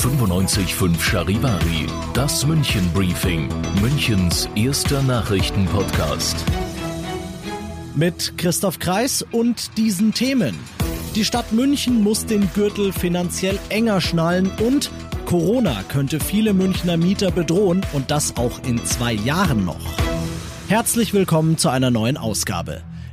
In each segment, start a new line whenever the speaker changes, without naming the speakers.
95.5 Charivari, das München Briefing, Münchens erster Nachrichtenpodcast.
Mit Christoph Kreis und diesen Themen. Die Stadt München muss den Gürtel finanziell enger schnallen und Corona könnte viele Münchner Mieter bedrohen und das auch in zwei Jahren noch. Herzlich willkommen zu einer neuen Ausgabe.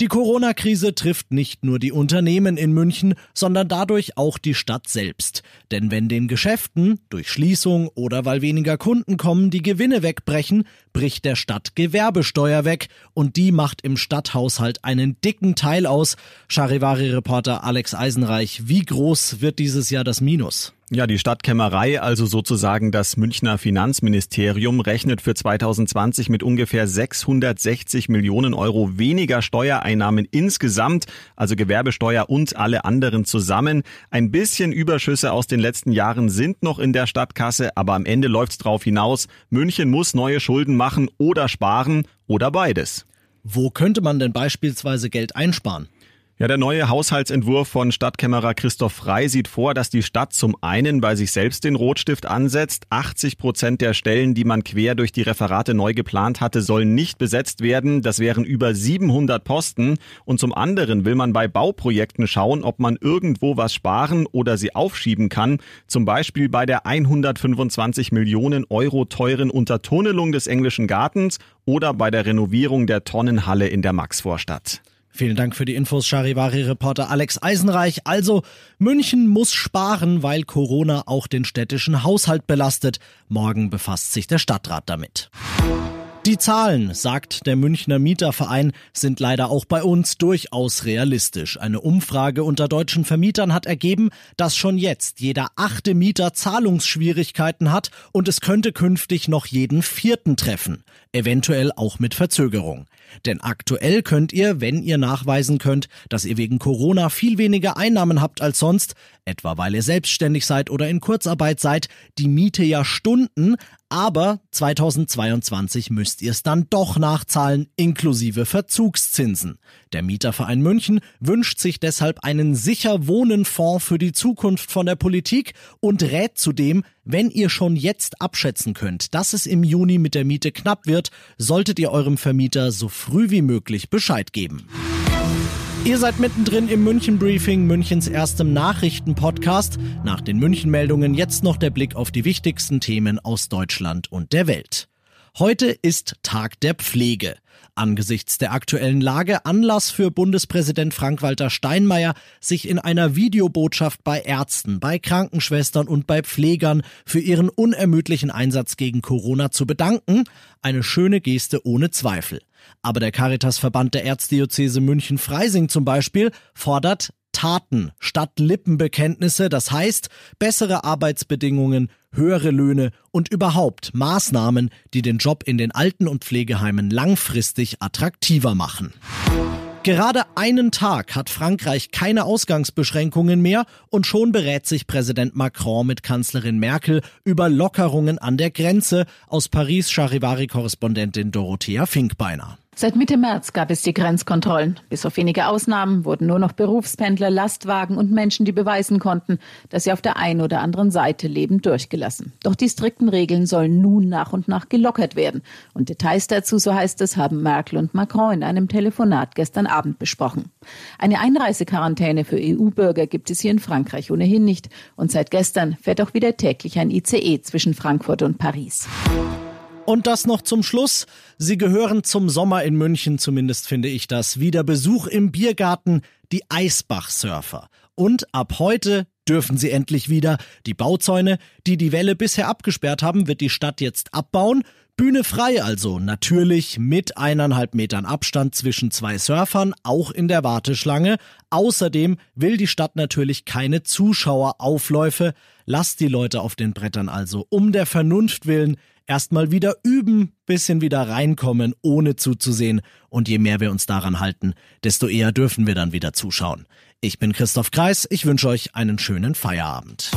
Die Corona-Krise trifft nicht nur die Unternehmen in München, sondern dadurch auch die Stadt selbst. Denn wenn den Geschäften durch Schließung oder weil weniger Kunden kommen, die Gewinne wegbrechen, bricht der Stadt Gewerbesteuer weg und die macht im Stadthaushalt einen dicken Teil aus. Charivari-Reporter Alex Eisenreich, wie groß wird dieses Jahr das Minus?
Ja, die Stadtkämmerei, also sozusagen das Münchner Finanzministerium, rechnet für 2020 mit ungefähr 660 Millionen Euro weniger Steuereinnahmen insgesamt, also Gewerbesteuer und alle anderen zusammen. Ein bisschen Überschüsse aus den letzten Jahren sind noch in der Stadtkasse, aber am Ende läuft's drauf hinaus. München muss neue Schulden machen oder sparen oder beides.
Wo könnte man denn beispielsweise Geld einsparen?
Ja, der neue Haushaltsentwurf von Stadtkämmerer Christoph Frei sieht vor, dass die Stadt zum einen bei sich selbst den Rotstift ansetzt. 80 Prozent der Stellen, die man quer durch die Referate neu geplant hatte, sollen nicht besetzt werden. Das wären über 700 Posten. Und zum anderen will man bei Bauprojekten schauen, ob man irgendwo was sparen oder sie aufschieben kann. Zum Beispiel bei der 125 Millionen Euro teuren Untertunnelung des englischen Gartens oder bei der Renovierung der Tonnenhalle in der Maxvorstadt.
Vielen Dank für die Infos, Charivari-Reporter Alex Eisenreich. Also, München muss sparen, weil Corona auch den städtischen Haushalt belastet. Morgen befasst sich der Stadtrat damit. Die Zahlen, sagt der Münchner Mieterverein, sind leider auch bei uns durchaus realistisch. Eine Umfrage unter deutschen Vermietern hat ergeben, dass schon jetzt jeder achte Mieter Zahlungsschwierigkeiten hat und es könnte künftig noch jeden vierten treffen, eventuell auch mit Verzögerung. Denn aktuell könnt ihr, wenn ihr nachweisen könnt, dass ihr wegen Corona viel weniger Einnahmen habt als sonst, etwa weil ihr selbstständig seid oder in Kurzarbeit seid, die Miete ja Stunden, aber 2022 müsst ihr es dann doch nachzahlen, inklusive Verzugszinsen. Der Mieterverein München wünscht sich deshalb einen sicher Wohnen Fonds für die Zukunft von der Politik und rät zudem, wenn ihr schon jetzt abschätzen könnt, dass es im Juni mit der Miete knapp wird, solltet ihr eurem Vermieter so früh wie möglich Bescheid geben. Ihr seid mittendrin im München Briefing, Münchens erstem Nachrichtenpodcast. Nach den München-Meldungen jetzt noch der Blick auf die wichtigsten Themen aus Deutschland und der Welt. Heute ist Tag der Pflege. Angesichts der aktuellen Lage Anlass für Bundespräsident Frank-Walter Steinmeier, sich in einer Videobotschaft bei Ärzten, bei Krankenschwestern und bei Pflegern für ihren unermüdlichen Einsatz gegen Corona zu bedanken. Eine schöne Geste ohne Zweifel. Aber der Caritasverband der Erzdiözese München-Freising zum Beispiel fordert Taten statt Lippenbekenntnisse, das heißt bessere Arbeitsbedingungen, höhere Löhne und überhaupt Maßnahmen, die den Job in den Alten- und Pflegeheimen langfristig attraktiver machen. Gerade einen Tag hat Frankreich keine Ausgangsbeschränkungen mehr und schon berät sich Präsident Macron mit Kanzlerin Merkel über Lockerungen an der Grenze. Aus Paris Charivari-Korrespondentin Dorothea Finkbeiner.
Seit Mitte März gab es die Grenzkontrollen. Bis auf wenige Ausnahmen wurden nur noch Berufspendler, Lastwagen und Menschen, die beweisen konnten, dass sie auf der einen oder anderen Seite leben, durchgelassen. Doch die strikten Regeln sollen nun nach und nach gelockert werden. Und Details dazu, so heißt es, haben Merkel und Macron in einem Telefonat gestern Abend besprochen. Eine Einreisequarantäne für EU-Bürger gibt es hier in Frankreich ohnehin nicht. Und seit gestern fährt auch wieder täglich ein ICE zwischen Frankfurt und Paris.
Und das noch zum Schluss. Sie gehören zum Sommer in München, zumindest finde ich das. Wieder Besuch im Biergarten, die Eisbach-Surfer. Und ab heute dürfen sie endlich wieder. Die Bauzäune, die die Welle bisher abgesperrt haben, wird die Stadt jetzt abbauen. Bühne frei also, natürlich mit eineinhalb Metern Abstand zwischen zwei Surfern, auch in der Warteschlange. Außerdem will die Stadt natürlich keine Zuschaueraufläufe. Lasst die Leute auf den Brettern also um der Vernunft willen erstmal wieder üben, bisschen wieder reinkommen, ohne zuzusehen. Und je mehr wir uns daran halten, desto eher dürfen wir dann wieder zuschauen. Ich bin Christoph Kreis, ich wünsche euch einen schönen Feierabend.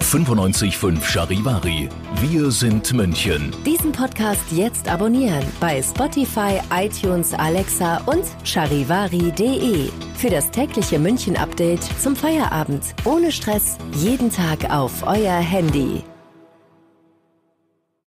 95.5 Charivari. Wir sind München.
Diesen Podcast jetzt abonnieren bei Spotify, iTunes, Alexa und charivari.de. Für das tägliche München-Update zum Feierabend. Ohne Stress, jeden Tag auf euer Handy.